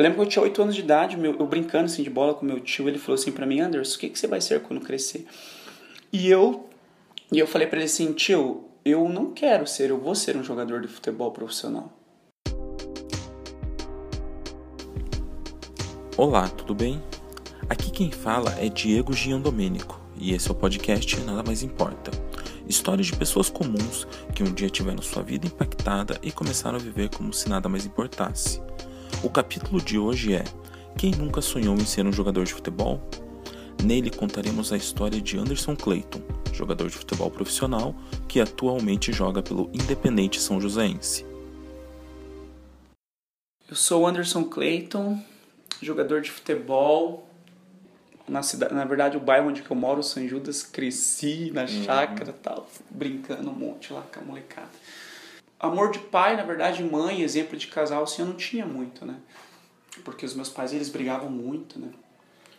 Eu lembro que eu tinha 8 anos de idade, meu, eu brincando assim de bola com meu tio, ele falou assim para mim, Anderson, o que, que você vai ser quando crescer? E eu, e eu falei para ele assim, tio, eu não quero ser, eu vou ser um jogador de futebol profissional. Olá, tudo bem? Aqui quem fala é Diego Giandomênico e esse é o podcast Nada Mais Importa. Histórias de pessoas comuns que um dia tiveram sua vida impactada e começaram a viver como se nada mais importasse. O capítulo de hoje é Quem nunca sonhou em ser um jogador de futebol? Nele contaremos a história de Anderson Clayton, jogador de futebol profissional que atualmente joga pelo Independente São Joséense. Eu sou Anderson Clayton, jogador de futebol. Na, cidade, na verdade, o bairro onde eu moro, São Judas, cresci na uhum. chácara tal, brincando um monte lá com a molecada. Amor de pai, na verdade, mãe, exemplo de casal, assim, eu não tinha muito, né? Porque os meus pais, eles brigavam muito, né?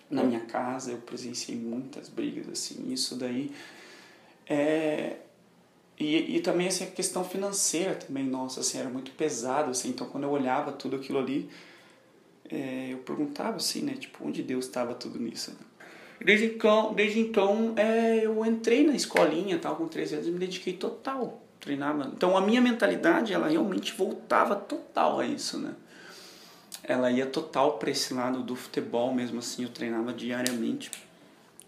Na minha casa, eu presenciei muitas brigas, assim, isso daí. É... E, e também, assim, a questão financeira também, nossa, assim, era muito pesado, assim, então quando eu olhava tudo aquilo ali, é, eu perguntava assim, né? Tipo, onde Deus estava tudo nisso? Né? Desde então, desde então é, eu entrei na escolinha, tal, com 13 anos, e me dediquei total, treinava. Então a minha mentalidade, ela realmente voltava total a isso, né? Ela ia total para esse lado do futebol mesmo assim, eu treinava diariamente.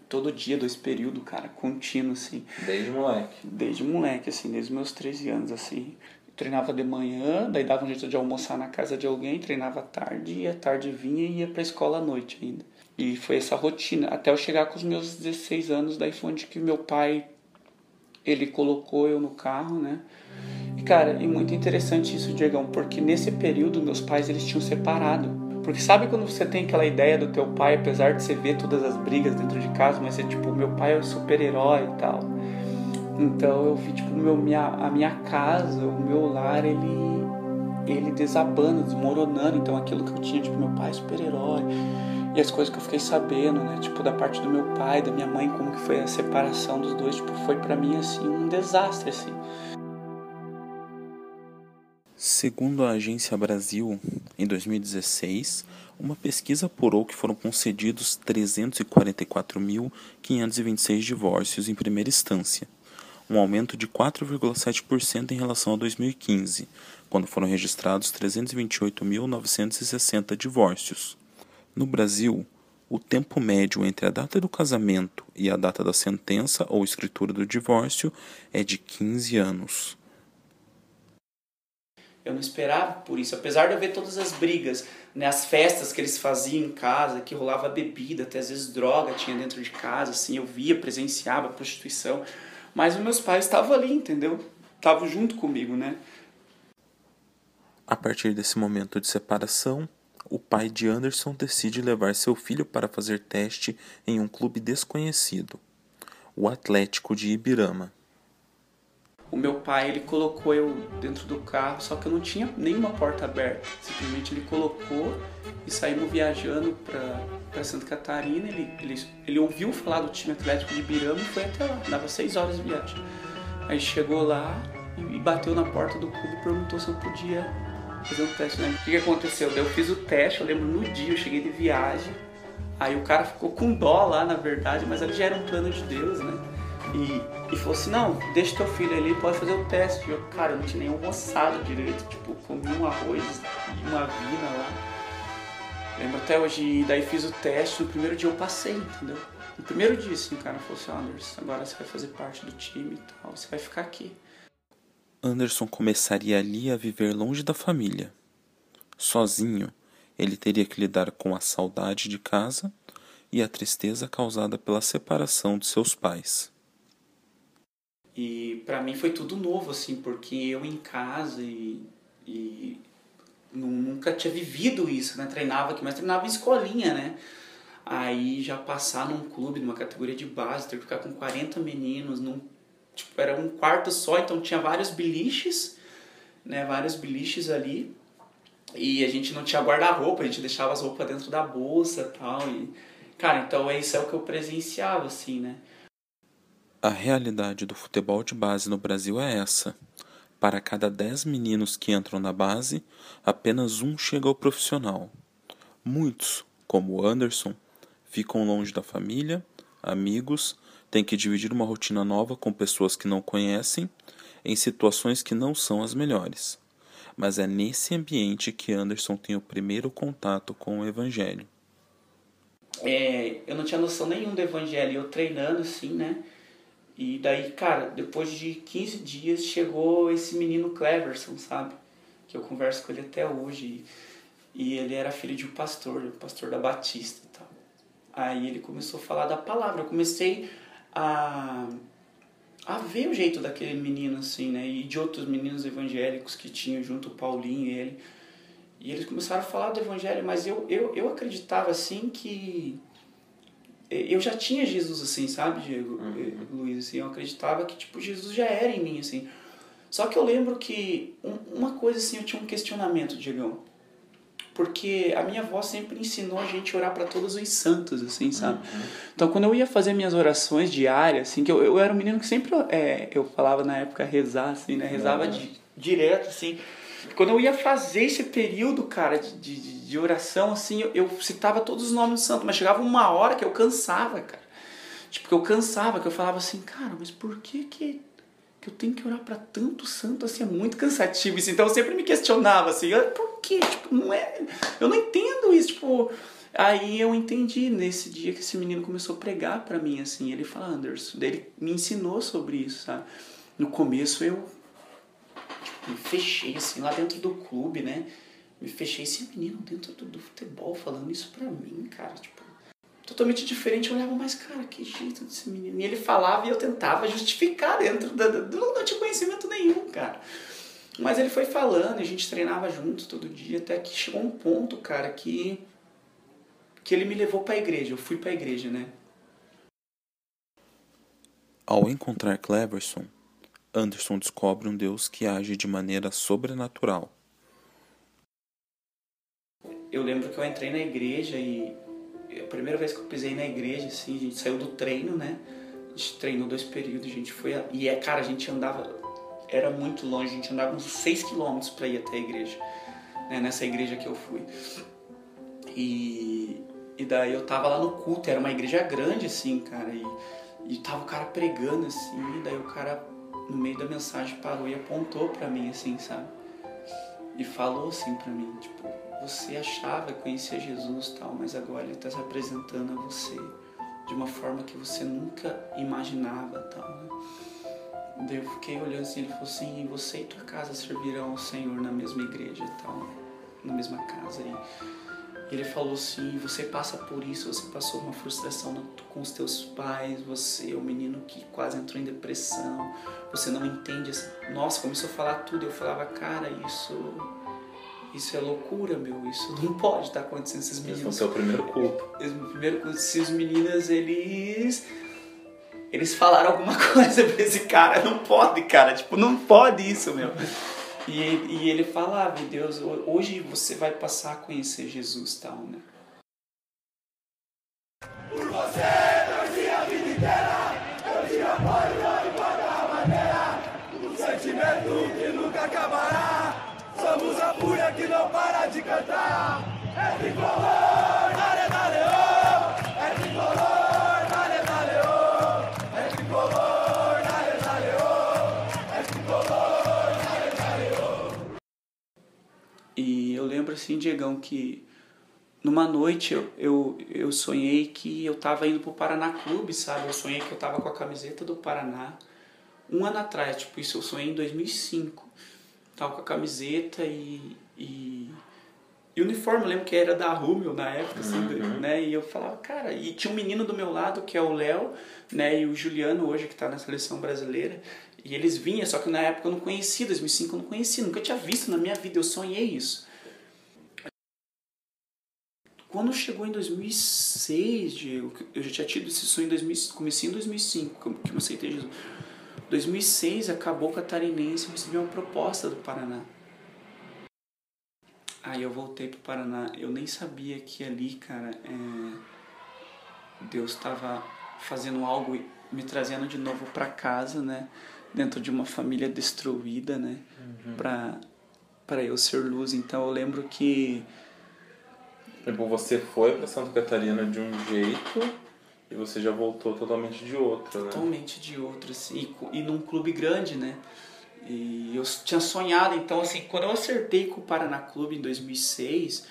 Todo dia, dois períodos, cara, contínuo, assim. Desde moleque? Desde moleque, assim, desde meus 13 anos, assim treinava de manhã, daí dava um jeito de almoçar na casa de alguém, treinava tarde, e à tarde vinha e ia pra escola à noite ainda. E foi essa rotina, até eu chegar com os meus 16 anos, daí foi onde que meu pai, ele colocou eu no carro, né? E cara, e muito interessante isso, Diegão, porque nesse período meus pais, eles tinham separado. Porque sabe quando você tem aquela ideia do teu pai, apesar de você ver todas as brigas dentro de casa, mas é tipo, meu pai é o super-herói e tal então eu vi tipo meu, minha, a minha casa, o meu lar, ele ele desabando, desmoronando. Então aquilo que eu tinha, tipo meu pai super-herói e as coisas que eu fiquei sabendo, né, tipo da parte do meu pai, da minha mãe, como que foi a separação dos dois, tipo foi para mim assim um desastre assim. Segundo a Agência Brasil, em 2016, uma pesquisa apurou que foram concedidos 344.526 divórcios em primeira instância, um aumento de 4,7% em relação a 2015, quando foram registrados 328.960 divórcios. No Brasil, o tempo médio entre a data do casamento e a data da sentença ou escritura do divórcio é de 15 anos. Eu não esperava por isso, apesar de eu ver todas as brigas, né, as festas que eles faziam em casa, que rolava bebida, até às vezes droga tinha dentro de casa, assim, eu via, presenciava a prostituição. Mas os meus pais estavam ali, entendeu? Estavam junto comigo, né? A partir desse momento de separação, o pai de Anderson decide levar seu filho para fazer teste em um clube desconhecido, o Atlético de Ibirama. O meu pai ele colocou eu dentro do carro, só que eu não tinha nenhuma porta aberta. Simplesmente ele colocou e saímos viajando para Santa Catarina. Ele, ele, ele ouviu falar do time Atlético de Ibirama e foi até lá. Dava seis horas de viagem. Aí chegou lá e bateu na porta do clube e perguntou se eu podia fazer um teste. Né? O que, que aconteceu? Eu fiz o teste, eu lembro no dia, eu cheguei de viagem. Aí o cara ficou com dó lá, na verdade, mas ali já era um plano de Deus, né? E, e falou assim, não, deixa teu filho ali, pode fazer o teste. Eu, cara, eu não tinha nem almoçado direito, tipo, comi um arroz e uma vina lá. Lembro até hoje, daí fiz o teste, no primeiro dia eu passei, entendeu? No primeiro dia, assim, o cara falou assim, Anderson, agora você vai fazer parte do time e tal, você vai ficar aqui. Anderson começaria ali a viver longe da família. Sozinho, ele teria que lidar com a saudade de casa e a tristeza causada pela separação de seus pais. E para mim foi tudo novo, assim, porque eu em casa e, e nunca tinha vivido isso, né? Treinava aqui, mas treinava em escolinha, né? Aí já passar num clube, numa categoria de base, ter que ficar com 40 meninos, num, tipo, era um quarto só, então tinha vários biliches, né? Vários biliches ali. E a gente não tinha guarda-roupa, a gente deixava as roupas dentro da bolsa tal. E, cara, então isso é o que eu presenciava, assim, né? A realidade do futebol de base no Brasil é essa. Para cada 10 meninos que entram na base, apenas um chega ao profissional. Muitos, como Anderson, ficam longe da família, amigos, têm que dividir uma rotina nova com pessoas que não conhecem, em situações que não são as melhores. Mas é nesse ambiente que Anderson tem o primeiro contato com o Evangelho. É, eu não tinha noção nenhuma do Evangelho, eu treinando assim, né? E daí, cara, depois de 15 dias chegou esse menino Cleverson, sabe? Que eu converso com ele até hoje. E ele era filho de um pastor, um pastor da Batista e tal. Aí ele começou a falar da palavra. Eu comecei a, a ver o jeito daquele menino, assim, né? E de outros meninos evangélicos que tinham junto, o Paulinho e ele. E eles começaram a falar do evangelho, mas eu, eu, eu acreditava, assim, que eu já tinha Jesus assim, sabe, Diego, uhum. Luiz, assim, eu acreditava que tipo Jesus já era em mim assim. Só que eu lembro que uma coisa assim, eu tinha um questionamento, Diegão. Porque a minha avó sempre ensinou a gente a orar para todos os santos, assim, sabe? Uhum. Então, quando eu ia fazer minhas orações diárias, assim, que eu, eu era um menino que sempre é, eu falava na época rezar, assim, né? Rezava uhum. di, direto, assim. Quando eu ia fazer esse período, cara, de, de, de oração, assim, eu, eu, citava todos os nomes do santo, mas chegava uma hora que eu cansava, cara. Tipo, que eu cansava, que eu falava assim, cara, mas por que que, que eu tenho que orar para tanto santo, assim, é muito cansativo isso. Então eu sempre me questionava, assim, ah, por quê? Tipo, não é... Eu não entendo isso, tipo... Aí eu entendi nesse dia que esse menino começou a pregar para mim, assim, ele fala, Anderson, ele me ensinou sobre isso, sabe? No começo eu me fechei assim lá dentro do clube, né? Me fechei esse menino dentro do, do futebol falando isso pra mim, cara, tipo, totalmente diferente. Eu olhava, mas cara, que jeito desse menino. E ele falava e eu tentava justificar dentro da, do, não tinha conhecimento nenhum, cara. Mas ele foi falando, e a gente treinava junto todo dia, até que chegou um ponto, cara, que que ele me levou para a igreja. Eu fui para a igreja, né? Ao encontrar Cleverson, Anderson descobre um Deus que age de maneira sobrenatural. Eu lembro que eu entrei na igreja e a primeira vez que eu pisei na igreja, assim, a gente saiu do treino, né? A gente treinou dois períodos, a gente foi. A... E é, cara, a gente andava. Era muito longe, a gente andava uns 6 quilômetros para ir até a igreja, né? Nessa igreja que eu fui. E, e daí eu tava lá no culto, era uma igreja grande, assim, cara, e, e tava o cara pregando, assim, daí o cara no meio da mensagem parou e apontou para mim assim, sabe? E falou assim para mim, tipo, você achava que conhecia Jesus tal, mas agora ele está se apresentando a você de uma forma que você nunca imaginava tal, né? Daí eu fiquei olhando assim, ele falou assim, você e tua casa servirão ao Senhor na mesma igreja e tal, na mesma casa. E ele falou assim: você passa por isso, você passou uma frustração com os teus pais, você é um menino que quase entrou em depressão, você não entende. Nossa, começou a falar tudo. Eu falava, cara, isso. Isso é loucura, meu. Isso não pode estar acontecendo. Esses meninos. Esse é o primeiro culto. Primeiro culto. Esses meninas, eles. Eles falaram alguma coisa pra esse cara. Não pode, cara. Tipo, não pode isso, meu. E, e ele falava, Deus, hoje você vai passar a conhecer Jesus tal, né? Por você, torci a vida inteira, eu te apoio de qualquer maneira, um sentimento que nunca acabará, somos a fúria que não é leão, é tricolor. eu lembro assim, Diegão, que numa noite eu, eu, eu sonhei que eu tava indo pro Paraná Clube, sabe? Eu sonhei que eu tava com a camiseta do Paraná. Um ano atrás, tipo, isso eu sonhei em 2005. Tava com a camiseta e, e, e o uniforme, eu lembro que era da Rúmel na época, assim, uhum. né? E eu falava, cara, e tinha um menino do meu lado que é o Léo, né? E o Juliano hoje que tá na seleção brasileira. E eles vinham, só que na época eu não conhecia, 2005 eu não conhecia, nunca tinha visto na minha vida, eu sonhei isso. Quando chegou em 2006, Diego, eu já tinha tido esse sonho em 2000, comecei em 2005, que eu aceitei Jesus. 2006 acabou catarinense, eu recebi uma proposta do Paraná. Aí eu voltei pro Paraná. Eu nem sabia que ali, cara, é... Deus estava fazendo algo, me trazendo de novo para casa, né? Dentro de uma família destruída, né? Uhum. Pra, pra eu ser luz. Então eu lembro que Tipo, você foi para Santa Catarina de um jeito e você já voltou totalmente de outro, né? Totalmente de outro, assim. E, e num clube grande, né? E tinha sonhado, então, assim, quando eu acertei com o Paraná Clube em 2006,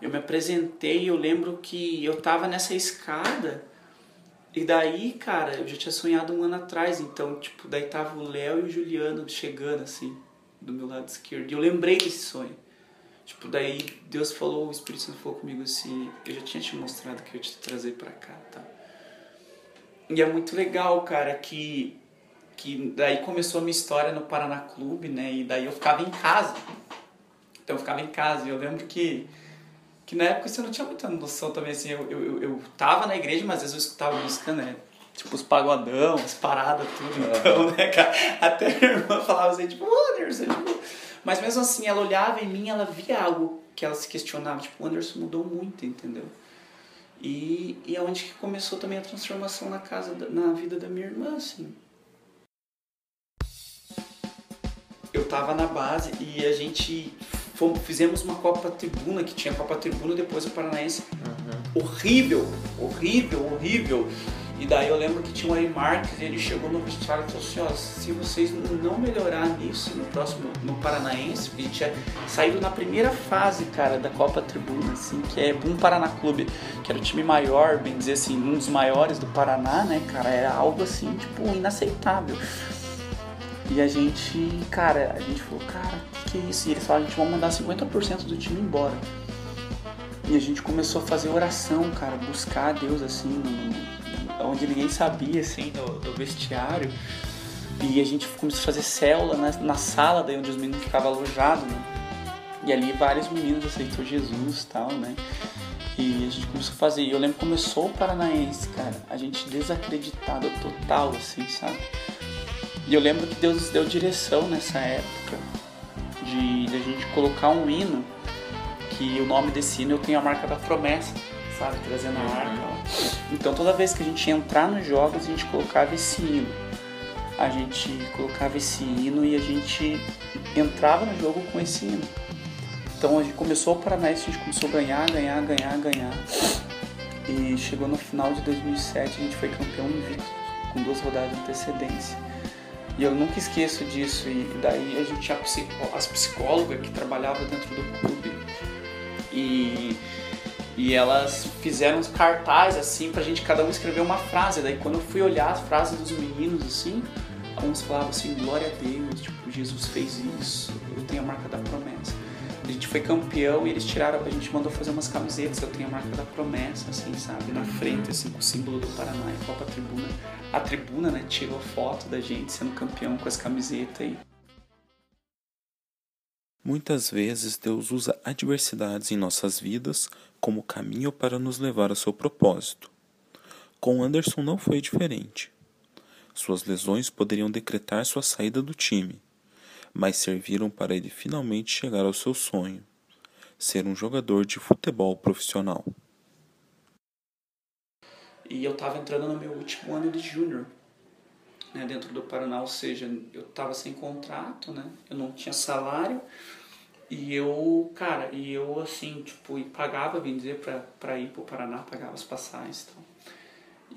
eu me apresentei, eu lembro que eu tava nessa escada e daí, cara, eu já tinha sonhado um ano atrás, então, tipo, daí tava o Léo e o Juliano chegando, assim, do meu lado esquerdo. E eu lembrei desse sonho. Tipo, daí Deus falou, o Espírito Santo falou comigo assim, eu já tinha te mostrado que eu ia te trazer pra cá, tá? E é muito legal, cara, que, que daí começou a minha história no Paraná Clube, né? E daí eu ficava em casa. Então eu ficava em casa e eu lembro que que na época você não tinha muita noção também, assim, eu, eu, eu tava na igreja, mas às vezes eu escutava música, né? Tipo, os pagodão, as paradas, tudo, então, né, cara? Até a minha irmã falava assim, tipo, Anderson, tipo... Mas mesmo assim, ela olhava em mim, ela via algo que ela se questionava, tipo, o Anderson mudou muito, entendeu? E, e é onde que começou também a transformação na casa, na vida da minha irmã, assim. Tava na base e a gente fomos, fizemos uma Copa Tribuna, que tinha Copa Tribuna depois o Paranaense. Uhum. Horrível, horrível, horrível. E daí eu lembro que tinha o Ari Marques e ele chegou no vestiário e falou assim, ó, se vocês não melhorar nisso no próximo, no Paranaense, porque a gente tinha saído na primeira fase, cara, da Copa Tribuna, assim, que é um Paraná Clube, que era o time maior, bem dizer assim, um dos maiores do Paraná, né, cara, era algo assim, tipo, inaceitável. E a gente, cara, a gente falou, cara, que é isso? E eles falaram, a gente vai mandar 50% do time embora. E a gente começou a fazer oração, cara, buscar Deus assim, no, onde ninguém sabia, assim, no, no, vestiário. E a gente começou a fazer célula na, na sala, daí onde os meninos ficavam alojados, né? E ali vários meninos aceitou Jesus e tal, né? E a gente começou a fazer. E eu lembro que começou o Paranaense, cara. A gente desacreditado total, assim, sabe? E eu lembro que Deus nos deu direção nessa época de, de a gente colocar um hino que o nome desse hino eu tenho a marca da promessa, sabe? Trazendo a uhum. arca. Então toda vez que a gente ia entrar nos jogos, a gente colocava esse hino. A gente colocava esse hino e a gente entrava no jogo com esse hino. Então a gente começou o Paranaense, a gente começou a ganhar, ganhar, ganhar, ganhar. E chegou no final de 2007, a gente foi campeão invicto, com duas rodadas de antecedência. E eu nunca esqueço disso. E daí a gente tinha as psicólogas que trabalhavam dentro do clube. E, e elas fizeram uns cartazes assim pra gente cada um escrever uma frase. Daí quando eu fui olhar as frases dos meninos assim, alguns falavam assim, glória a Deus, tipo, Jesus fez isso, eu tenho a marca da promessa. A gente foi campeão e eles tiraram, a gente mandou fazer umas camisetas, eu tenho a marca da promessa, assim, sabe? Na frente, assim, com o símbolo do Paraná e Copa Tribuna. A tribuna, né, tirou foto da gente sendo campeão com as camisetas aí. Muitas vezes Deus usa adversidades em nossas vidas como caminho para nos levar ao seu propósito. Com Anderson não foi diferente. Suas lesões poderiam decretar sua saída do time, mas serviram para ele finalmente chegar ao seu sonho: ser um jogador de futebol profissional. E eu estava entrando no meu último ano de júnior, né, dentro do Paraná, ou seja, eu estava sem contrato, né, eu não tinha salário, e eu, cara, e eu assim, tipo, pagava, bem dizer, pra, pra ir pro Paraná, pagava as passagens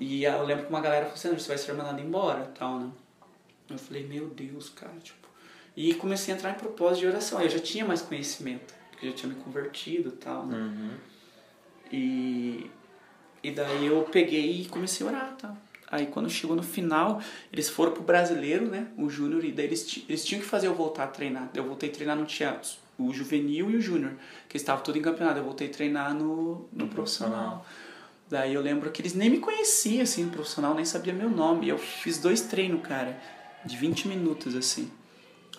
e. E eu lembro que uma galera falou assim, você vai ser mandado embora tal, né. Eu falei, meu Deus, cara, tipo, e comecei a entrar em propósito de oração. Eu já tinha mais conhecimento, porque eu já tinha me convertido e tal, né? Uhum. E, e daí eu peguei e comecei a orar, tá? Aí quando chegou no final, eles foram pro brasileiro, né? O júnior, e daí eles, eles tinham que fazer eu voltar a treinar. Eu voltei a treinar no teatro, o juvenil e o júnior, que estavam tudo em campeonato. Eu voltei a treinar no, no profissional. Daí eu lembro que eles nem me conheciam, assim, no profissional, nem sabia meu nome. E eu fiz dois treinos, cara, de 20 minutos, assim.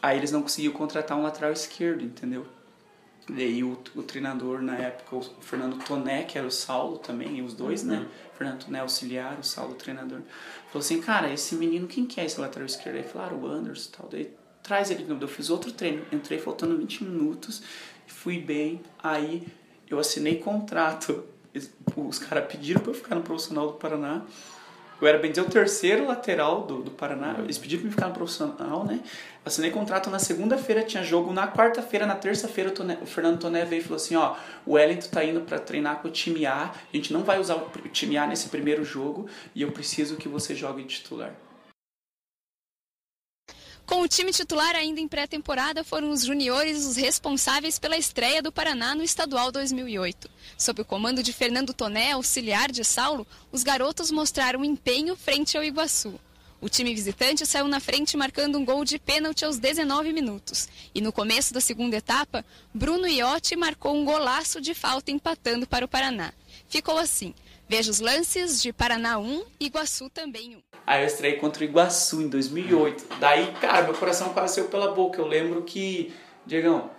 Aí eles não conseguiam contratar um lateral esquerdo, entendeu? E aí o, o treinador na época, o Fernando Toné, que era o Saulo também, os dois, né? uhum. né? Fernando Toné auxiliar, o Saulo treinador. Falou assim, cara, esse menino, quem que é esse lateral esquerdo? Aí falaram, ah, o Anderson e tal. Daí traz ele Eu fiz outro treino, entrei faltando 20 minutos, fui bem. Aí eu assinei contrato. Os caras pediram pra eu ficar no profissional do Paraná. Eu era, bem dizer, o terceiro lateral do, do Paraná. Eles pediram pra me ficar no profissional, né? Assinei contrato na segunda-feira, tinha jogo. Na quarta-feira, na terça-feira, o, o Fernando Toné veio e falou assim: ó, o Wellington tá indo para treinar com o time A. A gente não vai usar o time A nesse primeiro jogo e eu preciso que você jogue titular. Com o time titular ainda em pré-temporada, foram os juniores os responsáveis pela estreia do Paraná no Estadual 2008. Sob o comando de Fernando Toné, auxiliar de Saulo, os garotos mostraram empenho frente ao Iguaçu. O time visitante saiu na frente marcando um gol de pênalti aos 19 minutos. E no começo da segunda etapa, Bruno Iotti marcou um golaço de falta empatando para o Paraná. Ficou assim. Veja os lances de Paraná 1 e Iguaçu também 1. Aí eu estrei contra o Iguaçu em 2008. Daí, cara, meu coração quase saiu pela boca. Eu lembro que, Diegão,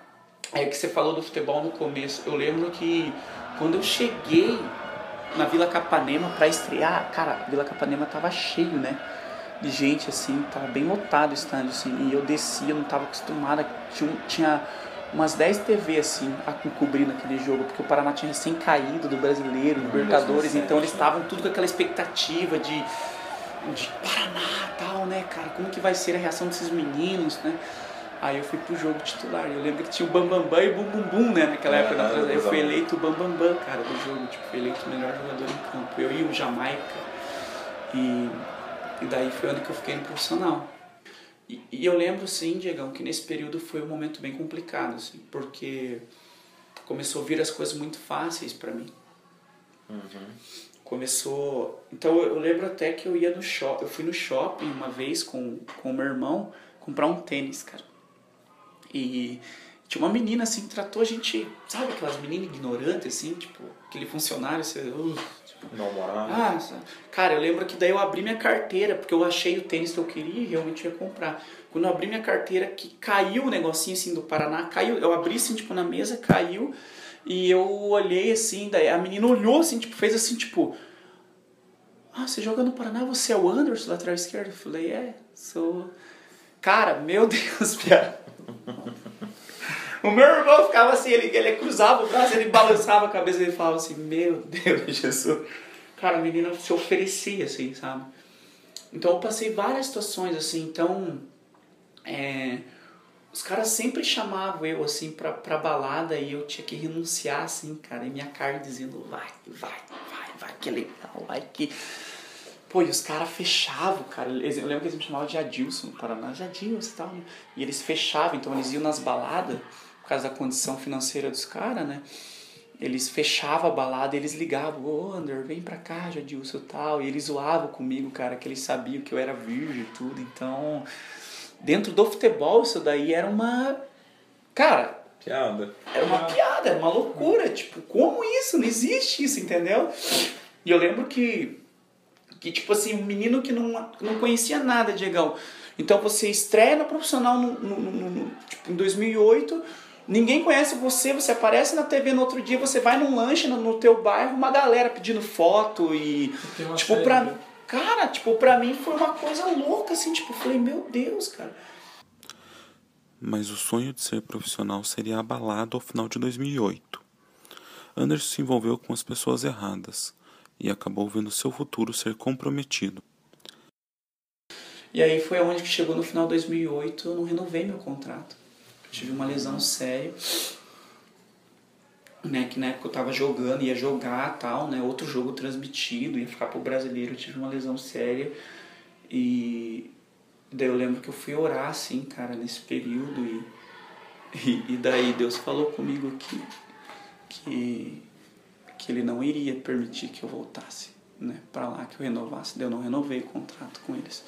é que você falou do futebol no começo. Eu lembro que quando eu cheguei na Vila Capanema para estrear, cara, a Vila Capanema tava cheio, né? De gente, assim, tava bem lotado o estádio, assim. E eu descia, eu não tava acostumada. Tinha, tinha umas 10 TV, assim, a cobrir naquele jogo, porque o Paraná tinha recém caído do brasileiro, Libertadores, então eles estavam tudo com aquela expectativa de de Paraná tal, né, cara? Como que vai ser a reação desses meninos, né? Aí eu fui pro jogo titular. Eu lembro que tinha o Bambambam Bam Bam e o Bum Bum Bum, né? Naquela época. Ah, eu fui eleito o Bambambam, Bam Bam, cara, do jogo. Tipo, fui eleito o melhor jogador em campo. Eu e o Jamaica. E, e daí foi onde que eu fiquei no profissional. E, e eu lembro, sim, Diegão, que nesse período foi um momento bem complicado, assim. Porque começou a vir as coisas muito fáceis para mim. Uhum começou. Então eu lembro até que eu ia no shopping, eu fui no shopping uma vez com com o meu irmão comprar um tênis, cara. E tinha uma menina assim que tratou a gente, sabe aquelas meninas ignorantes assim, tipo, aquele funcionário, você, uh, tipo, ah, cara, eu lembro que daí eu abri minha carteira, porque eu achei o tênis que eu queria e realmente ia comprar. Quando eu abri minha carteira, que caiu o negocinho assim do Paraná, caiu, eu abri assim, tipo, na mesa, caiu. E eu olhei assim, daí a menina olhou assim, tipo, fez assim, tipo. Ah, você joga no Paraná, você é o Anderson, lateral esquerdo? Eu falei, é, sou. Cara, meu Deus, piada. o meu irmão ficava assim, ele, ele cruzava o braço, ele balançava a cabeça e ele falava assim, meu Deus, Jesus. Cara, a menina se oferecia, assim, sabe? Então eu passei várias situações, assim, então. É, os caras sempre chamavam eu, assim, pra, pra balada e eu tinha que renunciar, assim, cara. E minha carne dizendo, vai, vai, vai, vai, que legal, vai, que... Pô, e os caras fechavam, cara. Eu lembro que eles me chamavam de Adilson no Paraná. Jadilson e tal? E eles fechavam, então eles iam nas baladas, por causa da condição financeira dos caras, né? Eles fechavam a balada e eles ligavam, ô oh, Ander, vem pra cá, Jadilson e tal. E eles zoavam comigo, cara, que eles sabiam que eu era virgem e tudo. Então, dentro do futebol isso daí era uma. Cara. Piada. Era uma piada, era uma loucura. Tipo, como isso? Não existe isso, entendeu? E eu lembro que. Que, tipo assim, um menino que não, não conhecia nada, Diegão. Então você estreia no profissional no, no, no, no, tipo, em 2008, ninguém conhece você, você aparece na TV no outro dia, você vai num lanche no, no teu bairro, uma galera pedindo foto e. Tipo, pra. Cara, tipo, pra mim foi uma coisa louca, assim, tipo, falei, meu Deus, cara. Mas o sonho de ser profissional seria abalado ao final de 2008. Anderson se envolveu com as pessoas erradas e acabou vendo seu futuro ser comprometido. E aí foi onde que chegou no final de 2008, eu não renovei meu contrato. Eu tive uma lesão séria né, que na época eu tava jogando, ia jogar tal, né, outro jogo transmitido, ia ficar pro brasileiro, eu tive uma lesão séria e daí eu lembro que eu fui orar assim, cara, nesse período e, e, e daí Deus falou comigo que, que, que ele não iria permitir que eu voltasse, né, para lá, que eu renovasse, daí eu não renovei o contrato com eles.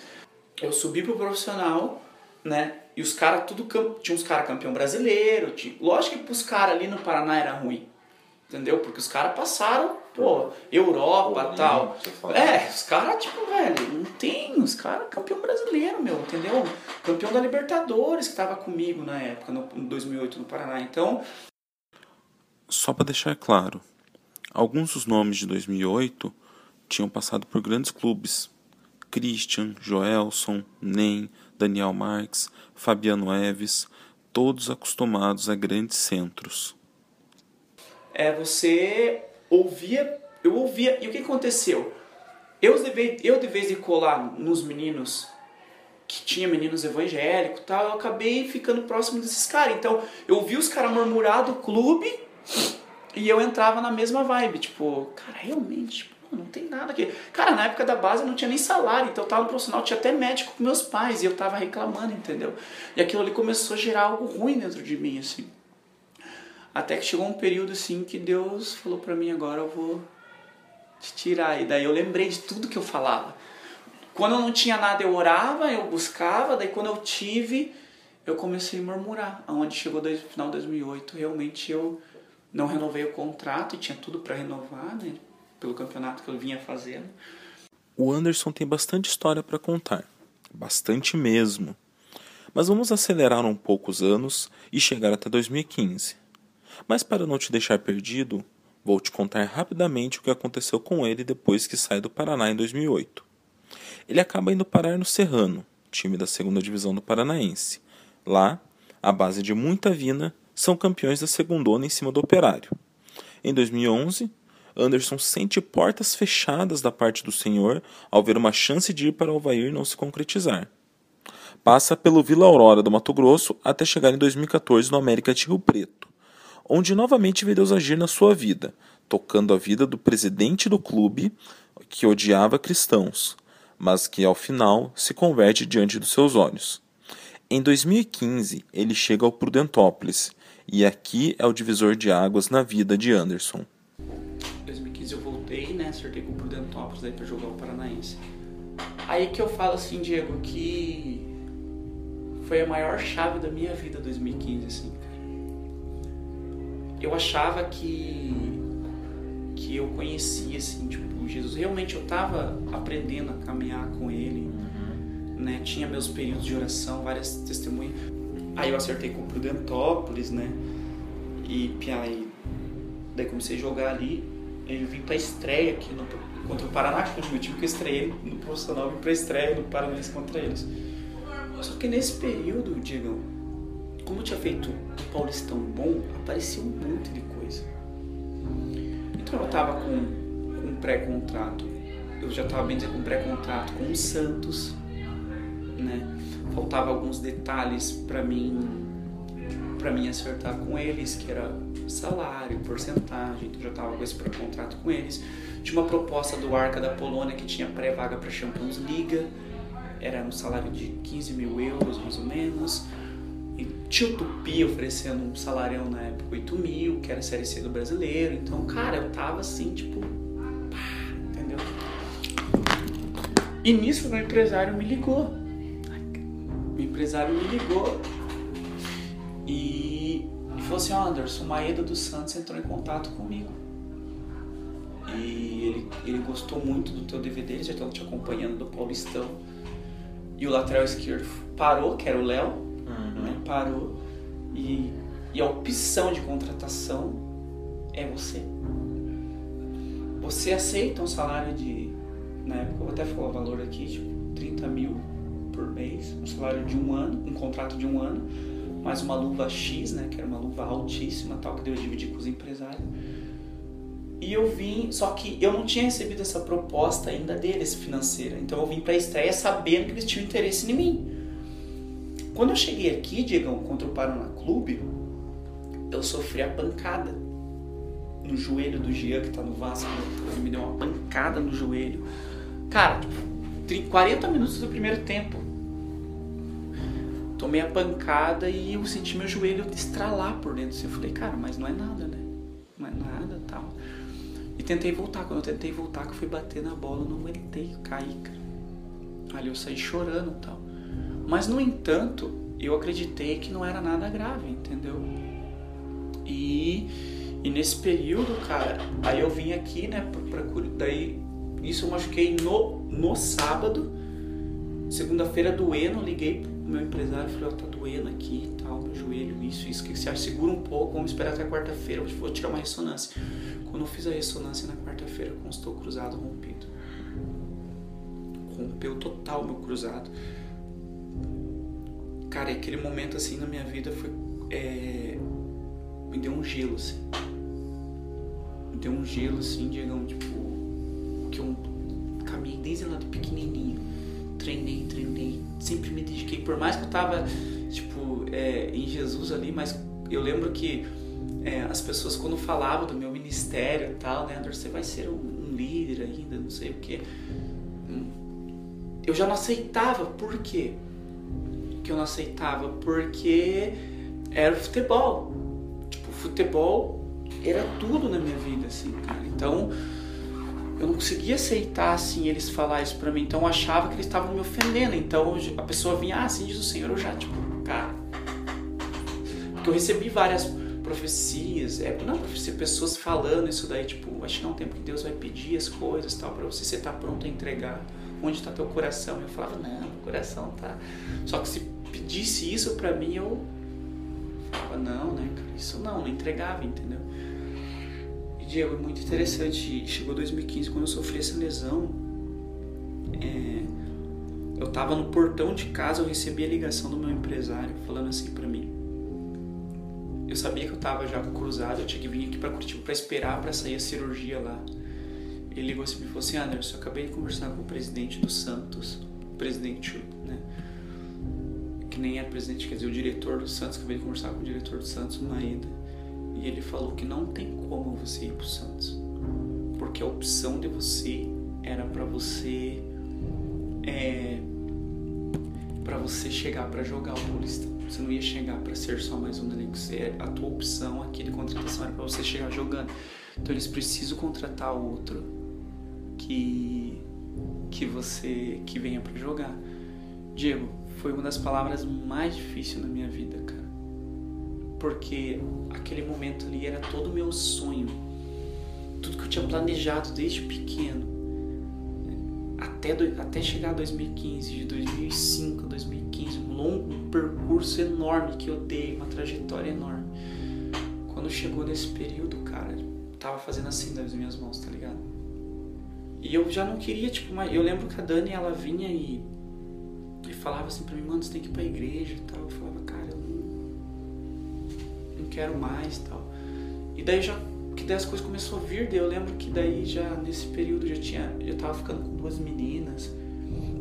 Eu subi pro profissional, né? E os caras, tudo. Tinha uns caras campeão brasileiro. Tinha, lógico que pros caras ali no Paraná era ruim. Entendeu? Porque os caras passaram, pô, Europa e tal. É, os caras, tipo, velho, não tem. Os caras campeão brasileiro, meu, entendeu? Campeão da Libertadores que tava comigo na época, no, em 2008 no Paraná. Então. Só para deixar claro, alguns dos nomes de 2008 tinham passado por grandes clubes. Christian, Joelson, Nem, Daniel Marques, Fabiano Eves, todos acostumados a grandes centros. É, você ouvia, eu ouvia, e o que aconteceu? eu de, vez, eu de vez de colar nos meninos que tinha meninos evangélicos tal, eu acabei ficando próximo desses caras. Então, eu vi os caras murmurar do clube e eu entrava na mesma vibe. Tipo, cara, realmente, tipo, não tem nada aqui. Cara, na época da base eu não tinha nem salário, então eu tava no profissional, tinha até médico com meus pais e eu tava reclamando, entendeu? E aquilo ali começou a gerar algo ruim dentro de mim, assim. Até que chegou um período, assim, que Deus falou pra mim, agora eu vou te tirar. E daí eu lembrei de tudo que eu falava. Quando eu não tinha nada, eu orava, eu buscava, daí quando eu tive, eu comecei a murmurar. Aonde chegou no final de 2008, realmente eu não renovei o contrato e tinha tudo para renovar, né? Pelo campeonato que eu vinha fazendo. O Anderson tem bastante história para contar, bastante mesmo. Mas vamos acelerar um pouco os anos e chegar até 2015. Mas para não te deixar perdido, vou te contar rapidamente o que aconteceu com ele depois que sai do Paraná em 2008. Ele acaba indo parar no Serrano, time da segunda divisão do Paranaense. Lá, à base de muita vina, são campeões da segundona em cima do Operário. Em 2011, Anderson sente portas fechadas da parte do senhor ao ver uma chance de ir para Alvair não se concretizar. Passa pelo Vila Aurora do Mato Grosso até chegar em 2014 no América de Rio Preto, onde novamente vê Deus agir na sua vida, tocando a vida do presidente do clube que odiava cristãos, mas que ao final se converte diante dos seus olhos. Em 2015, ele chega ao Prudentópolis, e aqui é o divisor de águas na vida de Anderson. Acertei com o Prudentópolis aí para jogar o Paranaense. Aí que eu falo assim, Diego, que foi a maior chave da minha vida 2015, assim. Eu achava que que eu conhecia, assim, tipo, Jesus. Realmente eu estava aprendendo a caminhar com Ele, uhum. né? Tinha meus períodos de oração, várias testemunhas. Aí eu acertei com o Prudentópolis, né? E aí, daí comecei a jogar ali. Eu vim pra estreia aqui no, contra o Paraná, que foi o time que eu estreiei no profissional, vim pra estreia no Paranaense contra eles. Só que nesse período, Diego, como eu tinha feito um Paulistão bom, aparecia um monte de coisa. Então eu tava com, com um pré-contrato, eu já tava bem dizer com um pré-contrato com o Santos, né? Faltava alguns detalhes para mim para mim acertar com eles, que era salário, porcentagem, então já tava com esse pré-contrato com eles. Tinha uma proposta do Arca da Polônia que tinha pré-vaga para Champions League, era um salário de 15 mil euros mais ou menos. E tinha o Tupi oferecendo um salarião na época, 8 mil, que era a Série C do brasileiro. Então, cara, eu tava assim, tipo. Pá, entendeu? E nisso, meu empresário me ligou. O empresário me ligou e falou assim: oh, Anderson, o Maeda dos Santos entrou em contato comigo. E ele, ele gostou muito do teu DVD, ele já estava te acompanhando do Paulistão. E o lateral esquerdo parou, que era o Léo, né? Parou. E, e a opção de contratação é você. Você aceita um salário de. Na época eu vou até falar o valor aqui, tipo, 30 mil por mês, um salário de um ano, um contrato de um ano, mais uma luva X, né? Que era uma luva altíssima, tal, que eu dividir com os empresários. E eu vim, só que eu não tinha recebido essa proposta ainda deles financeira. Então eu vim para a estreia sabendo que eles tinham interesse em mim. Quando eu cheguei aqui, Diegão, contra o Paraná Clube, eu sofri a pancada no joelho do Jean, que tá no Vasco. Ele me deu uma pancada no joelho. Cara, 40 minutos do primeiro tempo. Tomei a pancada e eu senti meu joelho estralar por dentro. Eu falei, cara, mas não é nada, né? Não é nada tal. E tentei voltar. Quando eu tentei voltar, que eu fui bater na bola, não aguentei, caí, cara. Ali eu saí chorando tal. Mas, no entanto, eu acreditei que não era nada grave, entendeu? E, e nesse período, cara, aí eu vim aqui, né, pra, pra daí isso eu machuquei no, no sábado, segunda-feira doendo, liguei pro meu empresário, falei, ó, oh, tá doendo aqui e tal, meu joelho, isso, isso, que você acha? Segura um pouco, vamos esperar até quarta-feira, vou tirar uma ressonância. Quando eu fiz a ressonância na quarta-feira, constou cruzado rompido. Rompeu total meu cruzado. Cara, aquele momento assim na minha vida foi. É, me deu um gelo, assim. Me deu um gelo, assim, digamos, tipo. Que eu mim desde lá de pequenininho. Treinei, treinei, sempre me dediquei. Por mais que eu tava, tipo, é, em Jesus ali, mas eu lembro que é, as pessoas quando falavam do meu ministério e tal, né, Anderson, você vai ser um, um líder ainda, não sei o quê. Eu já não aceitava, por quê? Que eu não aceitava porque era o futebol. Tipo, futebol era tudo na minha vida, assim, cara. Então, eu não conseguia aceitar, assim, eles falar isso pra mim. Então, eu achava que eles estavam me ofendendo. Então, a pessoa vinha, ah, assim diz o Senhor, eu já, tipo, cara. Porque eu recebi várias profecias, é, não profecia, pessoas falando isso daí, tipo, acho que é um tempo que Deus vai pedir as coisas tal, para você, você tá pronto a entregar. Onde está teu coração? Eu falava, não, meu coração tá. Só que se pedisse isso para mim, eu falava, não, né, cara, isso não, não entregava, entendeu? E Diego, é muito interessante, chegou 2015, quando eu sofri essa lesão, é, eu tava no portão de casa, eu recebi a ligação do meu empresário falando assim para mim, eu sabia que eu tava já cruzado, eu tinha que vir aqui para Curitiba para esperar para sair a cirurgia lá. Ele ligou assim e falou assim: Anderson, eu acabei de conversar com o presidente do Santos, presidente, né? Que nem era presidente, quer dizer, o diretor do Santos. Acabei de conversar com o diretor do Santos, Maeda. Ele falou que não tem como você ir pro Santos. Porque a opção de você era para você. É, para você chegar para jogar o Paulista. Você não ia chegar para ser só mais um elenco. Você, a tua opção aqui de contratação era para você chegar jogando. Então eles precisam contratar outro que que você que venha para jogar. Diego, foi uma das palavras mais difíceis na minha vida, cara. Porque aquele momento ali era todo o meu sonho. Tudo que eu tinha planejado desde pequeno. Até, do, até chegar a 2015, de 2005 a 2015, um longo percurso enorme que eu dei, uma trajetória enorme. Quando chegou nesse período, cara, tava fazendo assim nas minhas mãos, tá ligado? E eu já não queria, tipo, mas eu lembro que a Dani, ela vinha e, e falava assim pra mim, mano, você tem que ir pra igreja e tal. Eu falava, cara, quero mais e tal. E daí já, que daí as coisas começaram a vir, daí eu lembro que daí já, nesse período, já tinha, já tava ficando com duas meninas.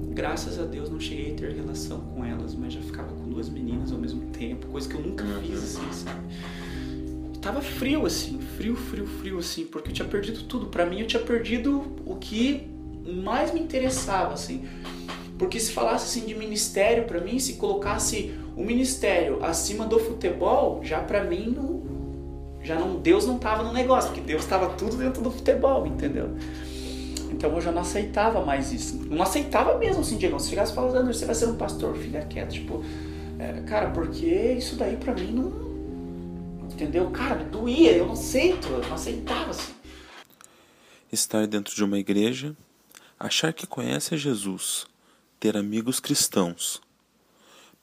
Graças a Deus não cheguei a ter relação com elas, mas já ficava com duas meninas ao mesmo tempo, coisa que eu nunca fiz assim, sabe? tava frio, assim, frio, frio, frio, assim, porque eu tinha perdido tudo. Para mim, eu tinha perdido o que mais me interessava, assim. Porque se falasse assim de ministério para mim, se colocasse o ministério acima do futebol, já para mim não já não Deus não tava no negócio, porque Deus estava tudo dentro do futebol, entendeu? Então eu já não aceitava mais isso. Não aceitava mesmo assim, Diego. Se chegasse falando, você vai ser um pastor, fica quieto, tipo, é, cara, porque isso daí para mim não Entendeu? Cara, doía, eu não aceito, eu não aceitava assim. Estar dentro de uma igreja, achar que conhece a Jesus, ter amigos cristãos.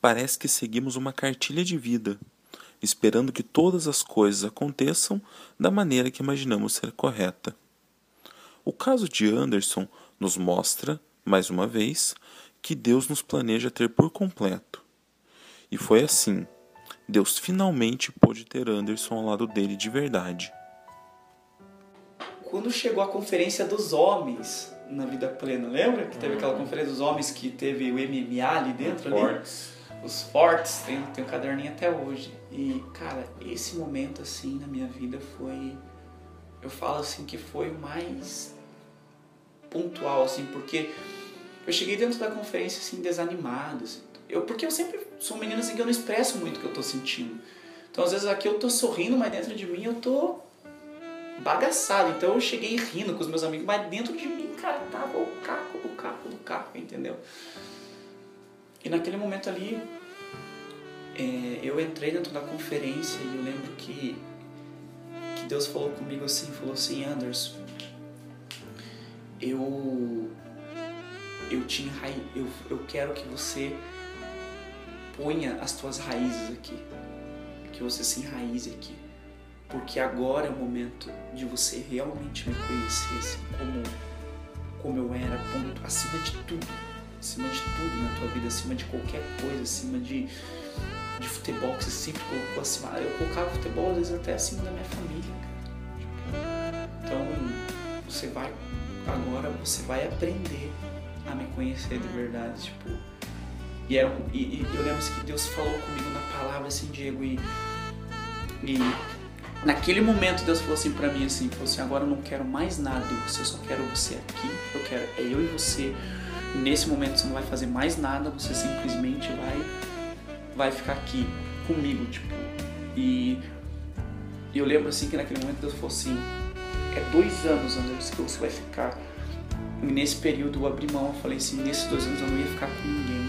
Parece que seguimos uma cartilha de vida, esperando que todas as coisas aconteçam da maneira que imaginamos ser correta. O caso de Anderson nos mostra, mais uma vez, que Deus nos planeja ter por completo. E foi assim Deus finalmente pôde ter Anderson ao lado dele de verdade. Quando chegou a conferência dos homens na vida plena, lembra que teve aquela conferência dos homens que teve o MMA ali dentro? Fortes. Os fortes, tem, tem um caderninho até hoje. E, cara, esse momento assim na minha vida foi. Eu falo assim que foi o mais pontual, assim, porque eu cheguei dentro da conferência assim, desanimado, assim, eu, porque eu sempre sou um menino assim que eu não expresso muito o que eu tô sentindo. Então às vezes aqui eu tô sorrindo, mas dentro de mim eu tô bagaçado. Então eu cheguei rindo com os meus amigos, mas dentro de mim, cara, tava o caco do caco do caco, entendeu? E naquele momento ali, é, eu entrei dentro da conferência e eu lembro que, que Deus falou comigo assim, falou assim, Anderson, eu eu te eu, eu quero que você ponha as tuas raízes aqui, que você se enraize aqui, porque agora é o momento de você realmente me conhecer assim, como, como eu era, ponto, acima de tudo, acima de tudo na tua vida, acima de qualquer coisa, acima de, de futebol que você sempre colocou acima. Eu colocava futebol às vezes até acima da minha família, cara. Tipo, então você vai agora você vai aprender a me conhecer de verdade, tipo. E, era, e, e eu lembro que Deus falou comigo na palavra assim, Diego, e, e naquele momento Deus falou assim para mim assim, falou assim, agora eu não quero mais nada de você, eu só quero você aqui, eu quero é eu e você. Nesse momento você não vai fazer mais nada, você simplesmente vai vai ficar aqui comigo, tipo. E eu lembro assim que naquele momento Deus falou assim, é dois anos, Anderson, que você vai ficar. E nesse período eu abri mão, eu falei assim, nesses dois anos eu não ia ficar com ninguém.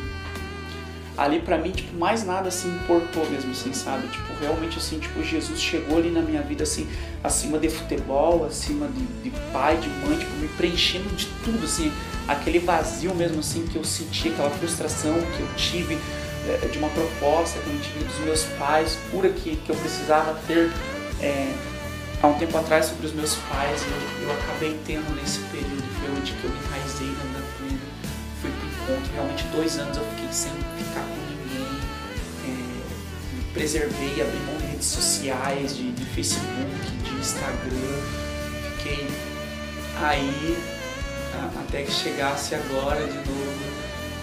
Ali pra mim, tipo, mais nada assim importou mesmo, assim, sabe? Tipo, realmente assim, tipo, Jesus chegou ali na minha vida, assim, acima de futebol, acima de, de pai, de mãe, tipo, me preenchendo de tudo, assim, aquele vazio mesmo, assim, que eu senti, aquela frustração que eu tive é, de uma proposta que eu tive dos meus pais, pura que, que eu precisava ter. É, há um tempo atrás sobre os meus pais, eu, eu acabei tendo nesse período, foi onde que eu me enraizei na encontro, realmente dois anos eu fiquei sem ficar com ninguém, é, me preservei, abri mão de redes sociais, de, de Facebook, de Instagram, fiquei aí a, até que chegasse agora de novo,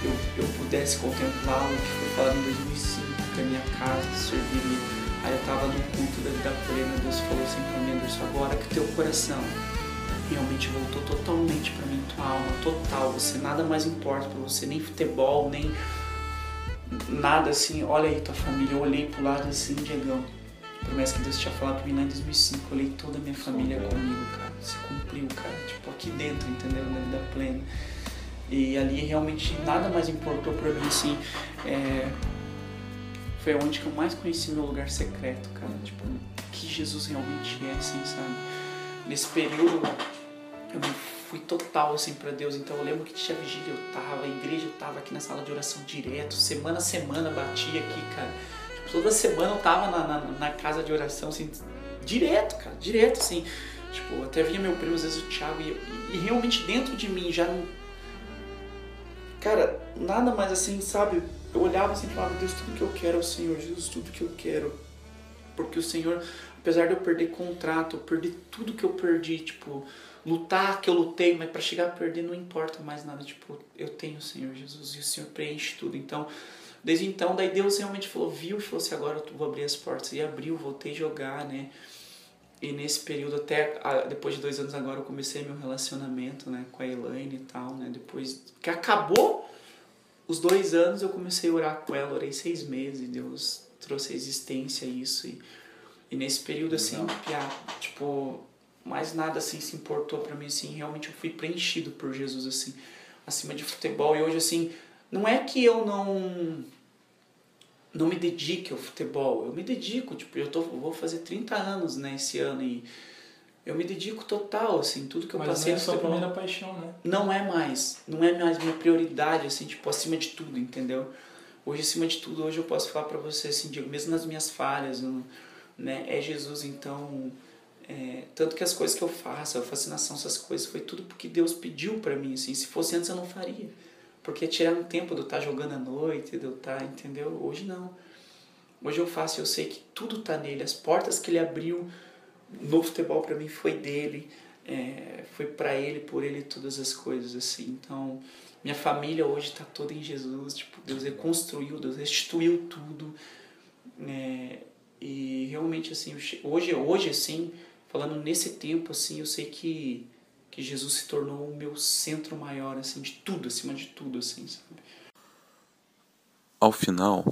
eu, eu pudesse contemplar o que foi falado em 2005, que a minha casa serviria. Aí eu tava no culto da vida plena, Deus falou assim pra mim, Anderson, agora que teu coração realmente voltou totalmente para mim, tua alma, total, você nada mais importa para você, nem futebol, nem nada assim, olha aí tua família, eu olhei pro lado assim, Diegão, promessa que Deus tinha falado pra mim lá em 2005, eu olhei toda a minha família comigo, cara, se cumpriu, cara, tipo aqui dentro, entendeu, na vida plena. E ali realmente nada mais importou para mim assim, é, foi onde que eu mais conheci meu lugar secreto, cara. Tipo, que Jesus realmente é, assim, sabe? Nesse período eu fui total, assim, para Deus. Então eu lembro que tinha vigília, eu tava, a igreja eu tava aqui na sala de oração direto, semana a semana batia aqui, cara. Tipo, toda semana eu tava na, na, na, casa de oração, assim, direto, cara, direto, assim. Tipo, até vinha meu primo, às vezes o Thiago, e, e, e realmente dentro de mim já não. Cara, nada mais assim, sabe? eu olhava assim e falava, Deus, tudo que eu quero é o Senhor, Jesus, tudo que eu quero. Porque o Senhor, apesar de eu perder contrato, eu perder tudo que eu perdi, tipo, lutar que eu lutei, mas para chegar a perder não importa mais nada, tipo, eu tenho o Senhor Jesus e o Senhor preenche tudo. Então, desde então, daí Deus realmente falou, viu e falou assim, agora eu vou abrir as portas. E abriu, voltei a jogar, né? E nesse período, até depois de dois anos agora, eu comecei meu relacionamento, né, com a Elaine e tal, né? Depois que acabou os dois anos eu comecei a orar com ela, orei seis meses, e Deus trouxe a existência isso. E, e nesse período, assim, pia, tipo, mais nada assim se importou para mim, assim, realmente eu fui preenchido por Jesus, assim, acima de futebol. E hoje, assim, não é que eu não não me dedique ao futebol, eu me dedico, tipo, eu tô, vou fazer 30 anos, né, esse ano e eu me dedico total, assim, tudo que eu Mas passei. Não é sua primeira paixão, né? Não é mais, não é mais minha prioridade, assim, tipo, acima de tudo, entendeu? Hoje, acima de tudo, hoje eu posso falar para você, assim, digo, mesmo nas minhas falhas, né, é Jesus, então, é, tanto que as coisas que eu faço, a fascinação, essas coisas, foi tudo porque Deus pediu para mim, assim, se fosse antes eu não faria, porque tirar um tempo de eu estar tá jogando à noite, de eu estar, tá, entendeu? Hoje não. Hoje eu faço, eu sei que tudo tá nele, as portas que ele abriu, no futebol para mim foi dele, é, foi para ele, por ele todas as coisas assim. Então, minha família hoje está toda em Jesus, tipo, Deus reconstruiu, Deus restituiu tudo. É, e realmente assim, hoje, hoje assim, falando nesse tempo assim, eu sei que que Jesus se tornou o meu centro maior assim de tudo, acima de tudo assim, sabe? Ao final,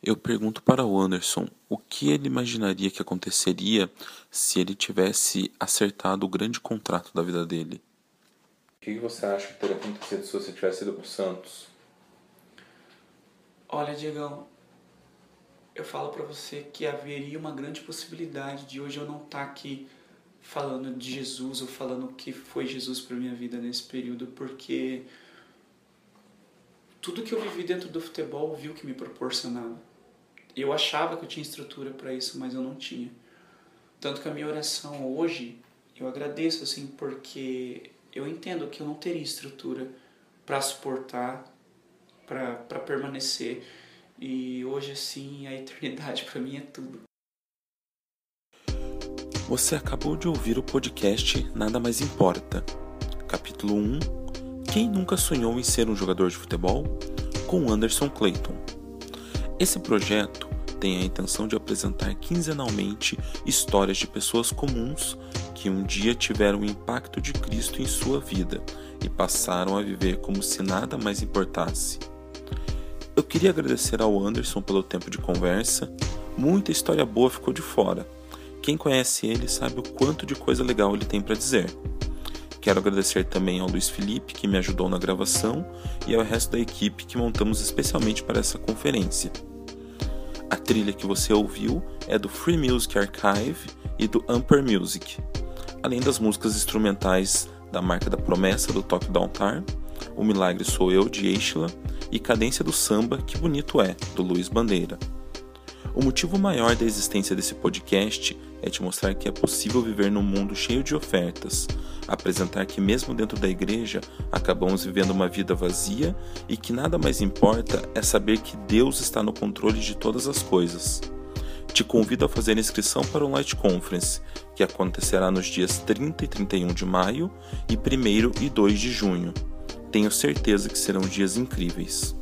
eu pergunto para o Anderson o que ele imaginaria que aconteceria se ele tivesse acertado o grande contrato da vida dele. O que você acha que teria acontecido se você tivesse ido para o Santos? Olha, Diegão, eu falo para você que haveria uma grande possibilidade de hoje eu não estar tá aqui falando de Jesus ou falando o que foi Jesus para minha vida nesse período, porque tudo que eu vivi dentro do futebol viu que me proporcionava eu achava que eu tinha estrutura para isso, mas eu não tinha. Tanto que a minha oração hoje, eu agradeço assim, porque eu entendo que eu não teria estrutura para suportar, para permanecer. E hoje, assim, a eternidade para mim é tudo. Você acabou de ouvir o podcast Nada Mais Importa. capítulo 1 Quem nunca sonhou em ser um jogador de futebol? com Anderson Clayton. Esse projeto tem a intenção de apresentar quinzenalmente histórias de pessoas comuns que um dia tiveram o impacto de Cristo em sua vida e passaram a viver como se nada mais importasse. Eu queria agradecer ao Anderson pelo tempo de conversa. Muita história boa ficou de fora. Quem conhece ele sabe o quanto de coisa legal ele tem para dizer. Quero agradecer também ao Luiz Felipe, que me ajudou na gravação, e ao resto da equipe que montamos especialmente para essa conferência. A trilha que você ouviu é do Free Music Archive e do Amper Music, além das músicas instrumentais da Marca da Promessa do Toque Downtown, O Milagre Sou Eu de Eichla e Cadência do Samba Que Bonito É do Luiz Bandeira. O motivo maior da existência desse podcast é te mostrar que é possível viver num mundo cheio de ofertas, apresentar que, mesmo dentro da igreja, acabamos vivendo uma vida vazia e que nada mais importa é saber que Deus está no controle de todas as coisas. Te convido a fazer inscrição para o Light Conference, que acontecerá nos dias 30 e 31 de maio e 1 e 2 de junho. Tenho certeza que serão dias incríveis.